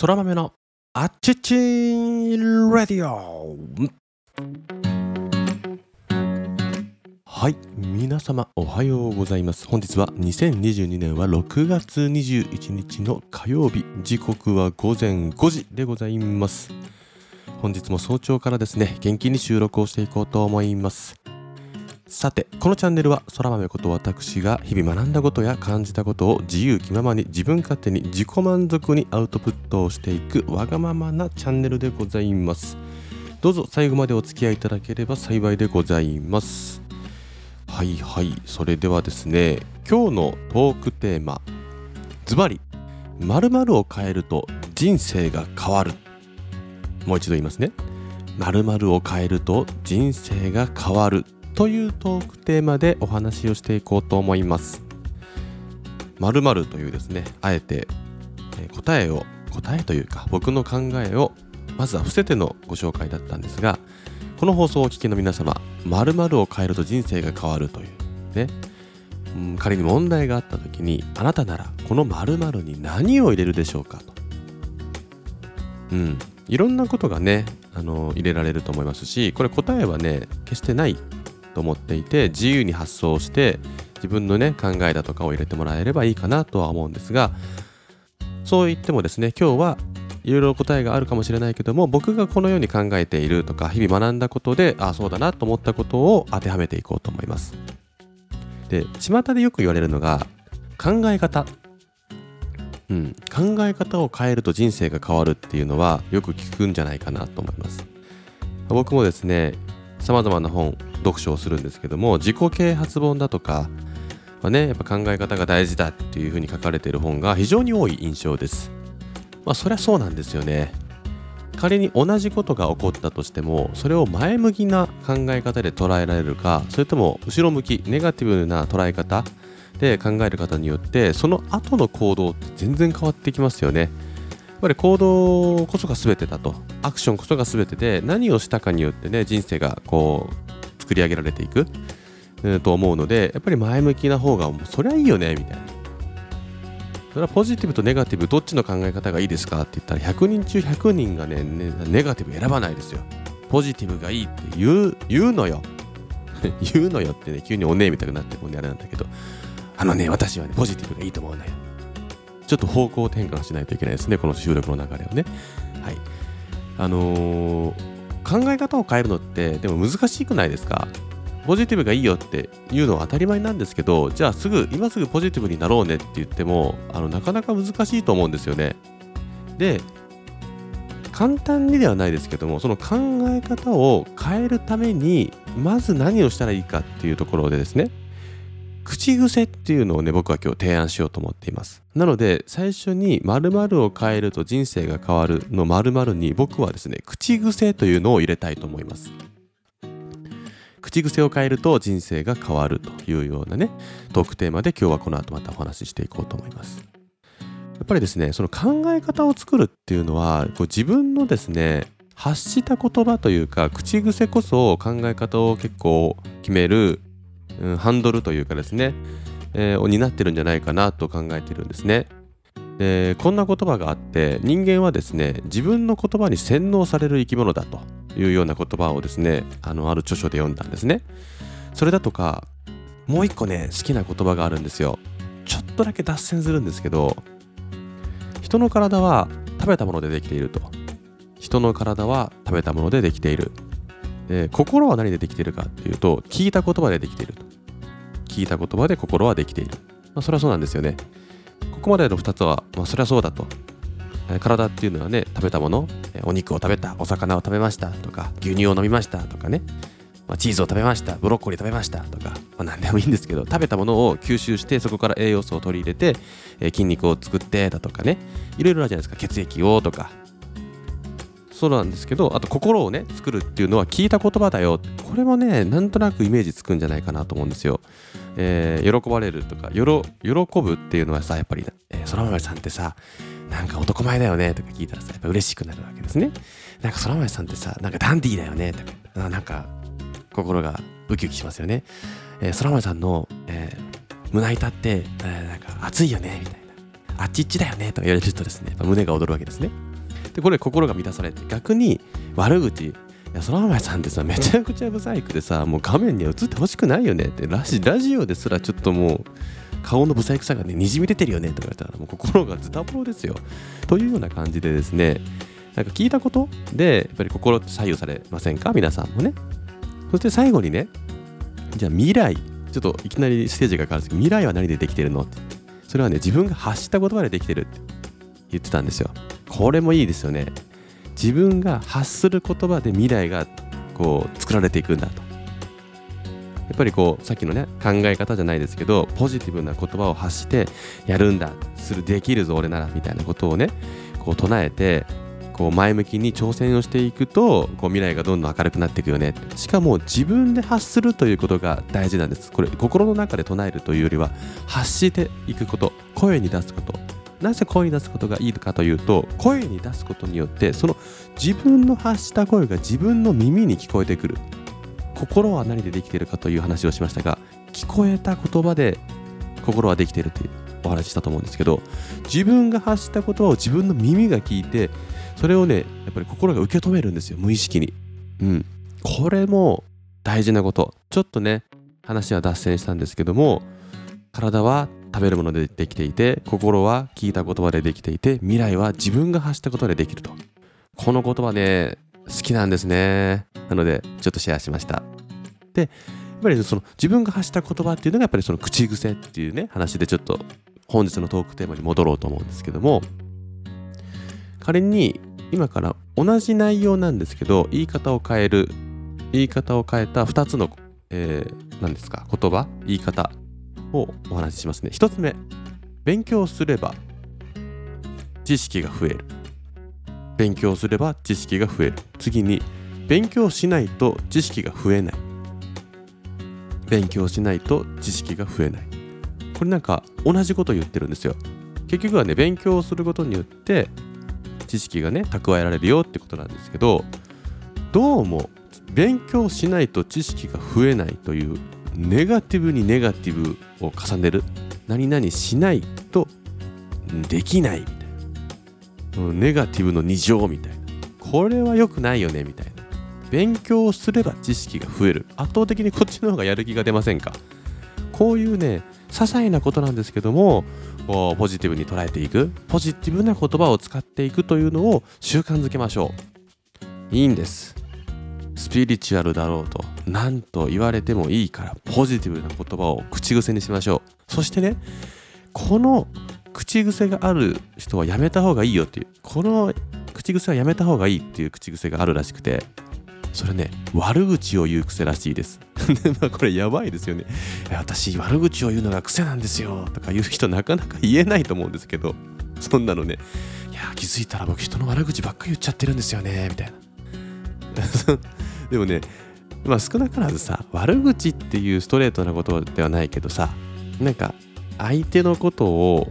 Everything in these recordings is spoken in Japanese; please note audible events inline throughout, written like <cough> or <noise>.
空豆のあっちちーラディオ。はい皆様おはようございます。本日は2022年は6月21日の火曜日。時刻は午前5時でございます。本日も早朝からですね元気に収録をしていこうと思います。さてこのチャンネルは空豆こと私が日々学んだことや感じたことを自由気ままに自分勝手に自己満足にアウトプットをしていくわがままなチャンネルでございます。どうぞ最後までお付き合いいただければ幸いでございます。はいはいそれではですね今日のトークテーマズバリ〇〇を変えると人生が変わる。もう一度言いますね。〇〇を変えると人生が変わる。というトークテーマでお話をしていこうと思います。〇〇というですね、あえて、答えを、答えというか僕の考えをまずは伏せてのご紹介だったんですが、この放送をお聞きの皆様、〇〇を変えると人生が変わるというね、うん、仮に問題があった時にあなたならこの〇〇に何を入れるでしょうかと。うん、いろんなことがねあの入れられると思いますしこれ答えはね決してないと思っていて自由に発想して自分のね考えだとかを入れてもらえればいいかなとは思うんですがそう言ってもですね今日はいろいろ答えがあるかもしれないけども僕がこのように考えているとか日々学んだことでああそうだなと思ったことを当てはめていこうと思います。で巷でよく言われるのが考え方。うん、考え方を変えると人生が変わるっていうのはよく聞くんじゃないかなと思います。僕もですね様々な本読書をするんですけども自己啓発本だとか、まね、やっぱ考え方が大事だっていうふうに書かれている本が非常に多い印象です。まあそりゃそうなんですよね。仮に同じことが起こったとしてもそれを前向きな考え方で捉えられるかそれとも後ろ向きネガティブな捉え方で考える方によってその後の行動って全然変わってきますよね。ぱり行動こそが全てだと。アクションこそが全てで何をしたかによってね人生がこう作り上げられていく、えー、と思うのでやっぱり前向きな方がそりゃいいよねみたいな。それはポジティブとネガティブどっちの考え方がいいですかって言ったら100人中100人がねネガティブ選ばないですよ。ポジティブがいいって言う言うのよ。<laughs> 言うのよってね急におねえみたいになってもんであれなんだけど。あのね私はねポジティブがいいと思うの。よちょっと方向転換しないといけないですね、この収録の流れをね。はい。あのー、考え方を変えるのって、でも難しくないですか？ポジティブがいいよっていうのは当たり前なんですけど、じゃあすぐ、今すぐポジティブになろうねって言っても、あのなかなか難しいと思うんですよね。で、簡単にではないですけども、その考え方を変えるために、まず何をしたらいいかっていうところでですね、口癖っていうのをね、僕は今日提案しようと思っています。なので、最初に〇〇を変えると人生が変わるの〇〇に僕はですね、口癖というのを入れたいと思います。口癖を変えると人生が変わるというようなね、トークテーマで今日はこの後またお話ししていこうと思います。やっぱりですね、その考え方を作るっていうのは、こう自分のですね、発した言葉というか、口癖こそ考え方を結構決めるうん、ハンドルというかですね、えー、を担ってるんじゃないかなと考えてるんですね。でこんな言葉があって人間はですね自分の言葉に洗脳される生き物だというような言葉をですねあのある著書で読んだんですね。それだとかもう一個ね好きな言葉があるんですよ。ちょっとだけ脱線するんですけど人の体は食べたものでできていると人の体は食べたものでできているで心は何でできているかっていうと聞いた言葉でできていると聞いた言葉で心はできている、まあ、それはそうなんですよね。ここまでの2つは、まあ、それはそうだと。体っていうのはね食べたものお肉を食べたお魚を食べましたとか牛乳を飲みましたとかね、まあ、チーズを食べましたブロッコリー食べましたとか、まあ、何でもいいんですけど食べたものを吸収してそこから栄養素を取り入れて、えー、筋肉を作ってだとかね。いろいろあるじゃないですか。血液をとか。そうなんですけどあと心をね作るっていうのは聞いた言葉だよ。これもねなんとなくイメージつくんじゃないかなと思うんですよ、えー、喜ばれるとか喜ぶっていうのはさやっぱり、えー、空豆さんってさなんか男前だよねとか聞いたらさやっぱ嬉しくなるわけですね。なんか空豆さんってさなんかダンディーだよねとかなんか心がウキウキしますよね、えー、空豆さんの、えー、胸板って、えー、なんか熱いよねみたいな。あっちっちだよねとか言われるとですね胸が躍るわけですね。でこれ心が満たされて逆に悪口いやその前さんってさめちゃくちゃブサイクでさ <laughs> もう画面に映ってほしくないよねってラジラジオですらちょっともう顔のブサイクさがねにじみ出てるよねとか言われたらもう心がズタボロですよ。というような感じでですねなんか聞いたことでやっぱり心左右されませんか？皆さんもね。そして最後にねじゃあ未来ちょっといきなりステージが変わるんですけど未来は何でできてるの？って。それはね自分が発した言葉でできてるって言ってたんですよこれもいいですよね。自分が発する言葉で未来がこう作られていくんだと。やっぱりこうさっきのね考え方じゃないですけどポジティブな言葉を発してやるんだするできるぞ俺ならみたいなことをねこう唱えてこう前向きに挑戦をしていくとこう未来がどんどん明るくなっていくよね。しかも自分で発するということが大事なんです。これ心の中で唱えるというよりは発していくこと。声に出すこと。なぜ声に出すことがいいかというと声に出すことによってその自分の発した声が自分の耳に聞こえてくる。心は何でできているかという話をしましたが聞こえた言葉で心はできているというお話したと思うんですけど自分が発した言葉を自分の耳が聞いてそれをねやっぱり心が受け止めるんですよ無意識に。うん。これも大事なこと。ちょっとね話は脱線したんですけども体は食べるものでできていて心は聞いた言葉でできていて未来は自分が発したことでできると。この言葉ね好きなんですね。なのでちょっとシェアしました。でやっぱりその自分が発した言葉っていうのがやっぱりその口癖っていうね話でちょっと本日のトークテーマに戻ろうと思うんですけども仮に今から同じ内容なんですけど言い方を変える言い方を変えた2つの、えー、何ですか言葉言い方をお話ししますね。1つ目勉強すれば知識が増える。勉強すれば知識が増える。次に勉強しないと知識が増えない。勉強しないと知識が増えない。これなんか同じこと言ってるんですよ。結局はね勉強することによって知識がね蓄えられるよってことなんですけどどうも勉強しないと知識が増えないというネガティブにネガティブを重ねる何々しないとできないみたいな。ネガティブの2乗みたいな。これは良くないよねみたいな。勉強をすれば知識が増える。圧倒的にこっちの方がやる気が出ませんか？こういうね些細なことなんですけどもポジティブに捉えていくポジティブな言葉を使っていくというのを習慣づけましょう。いいんです。スピリチュアルだろうと。何と言われてもいいからポジティブな言葉を口癖にしましょう。そしてねこの口癖がある人はやめた方がいいよっていうこの口癖はやめた方がいいっていう口癖があるらしくてそれね悪口を言う癖らしいです。<laughs> まあこれやばいですよね。私悪口を言うのが癖なんですよとか言う人なかなか言えないと思うんですけどそんなのねいや気づいたら僕人の悪口ばっかり言っちゃってるんですよねみたいな。<laughs> でもねまあ少なからずさ悪口っていうストレートなことではないけどさなんか相手のことを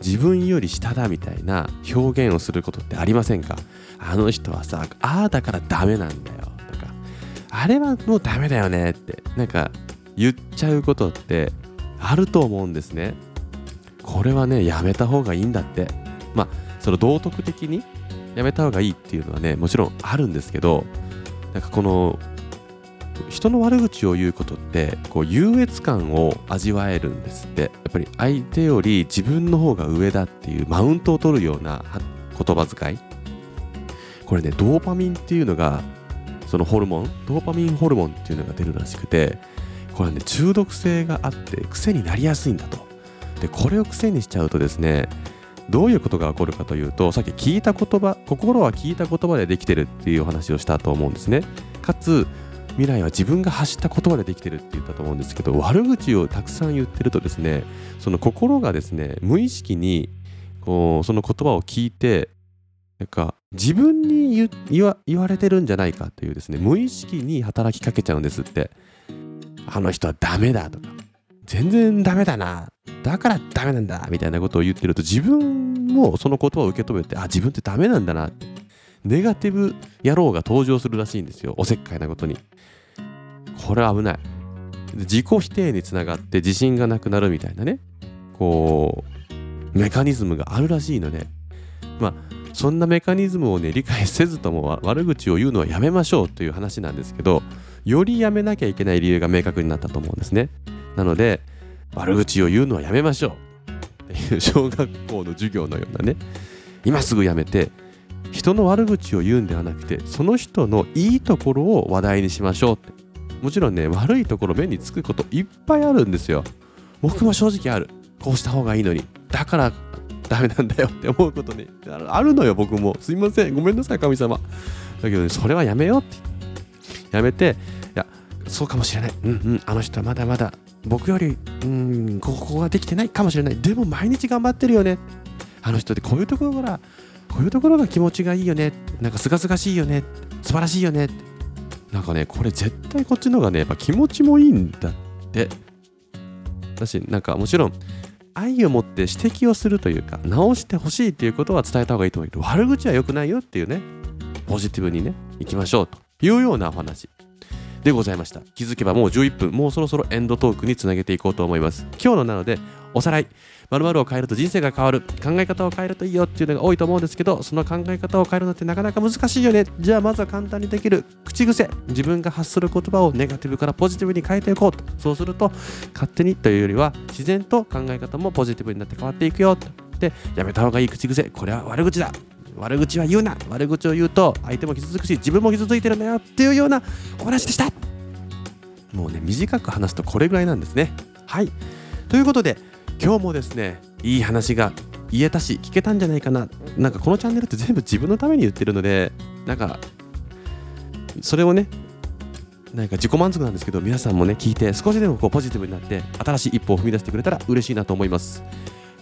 自分より下だみたいな表現をすることってありませんか？あの人はさああだからダメなんだよとかあれはもうダメだよねってなんか言っちゃうことってあると思うんですね。これはねやめた方がいいんだって。まあその道徳的にやめた方がいいっていうのはねもちろんあるんですけどなんかこの人の悪口を言うことってこう優越感を味わえるんですって。やっぱり相手より自分の方が上だっていうマウントを取るような言葉遣い。これねドーパミンっていうのがそのホルモンドーパミンホルモンっていうのが出るらしくてこれね中毒性があって癖になりやすいんだと。でこれを癖にしちゃうとですねどういうことが起こるかというとさっき聞いた言葉心は聞いた言葉でできてるっていうお話をしたと思うんですね。かつ未来は自分が発した言葉でできてるって言ったと思うんですけど悪口をたくさん言ってるとですねその心がですね無意識にこうその言葉を聞いてなんか自分に言われてるんじゃないかというですね無意識に働きかけちゃうんですって。あの人はダメだとか全然ダメだなだからダメなんだみたいなことを言ってると自分もその言葉を受け止めてあ自分ってダメなんだなってネガティブ野郎が登場するらしいんですよ。おせっかいなことに。これは危ない。自己否定につながって自信がなくなるみたいなね。こうメカニズムがあるらしいので。まあそんなメカニズムをね理解せずとも悪口を言うのはやめましょうという話なんですけどよりやめなきゃいけない理由が明確になったと思うんですね。なので悪口を言うのはやめましょう。っていう小学校の授業のようなね。今すぐやめて人の悪口を言うんではなくてその人のいいところを話題にしましょうって。もちろんね悪いところ目につくこといっぱいあるんですよ。僕も正直ある。こうした方がいいのに。だからダメなんだよって <laughs> 思うことね。あるのよ僕も。すいません。ごめんなさい神様。だけどねそれはやめようって。やめていやそうかもしれない。うんうん。あの人はまだまだ僕よりうんここができてないかもしれない。でも毎日頑張ってるよね。あの人ってこういうところからこういうところが気持ちがいいよね。なんかすがすがしいよね。素晴らしいよね。なんかねこれ絶対こっちの方がねやっぱ気持ちもいいんだって。だしなんかもちろん愛を持って指摘をするというか直してほしいっていうことは伝えた方がいいと思うけど悪口は良くないよっていうねポジティブにね行きましょうというようなお話。でございました。気づけばもう11分。もうそろそろエンドトークにつなげていこうと思います。今日のなのでおさらい。を変えると人生が変わる。考え方を変えるといいよっていうのが多いと思うんですけどその考え方を変えるのってなかなか難しいよね。じゃあまずは簡単にできる。口癖。自分が発する言葉をネガティブからポジティブに変えていこうと。そうすると勝手にというよりは自然と考え方もポジティブになって変わっていくよと。でやめた方がいい口癖。これは悪口だ。悪口は言うな。悪口を言うと相手も傷つくし自分も傷ついてるんだよっていうようなお話でした。もうね短く話すとこれぐらいなんですね。はい。ということで今日もですねいい話が言えたし聞けたんじゃないかな。なんかこのチャンネルって全部自分のために言ってるのでなんかそれをねなんか自己満足なんですけど皆さんもね聞いて少しでもこうポジティブになって新しい一歩を踏み出してくれたら嬉しいなと思います。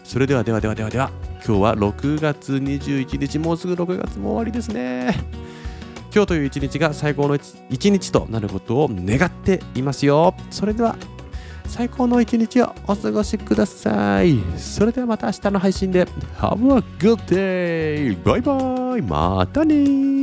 それではではではではでは今日は6月21日もうすぐ6月も終わりですね。今日という一日が最高の一日となることを願っていますよ。それでは最高の一日をお過ごしください。それではまた明日の配信で。Have a good day! バイバイまたね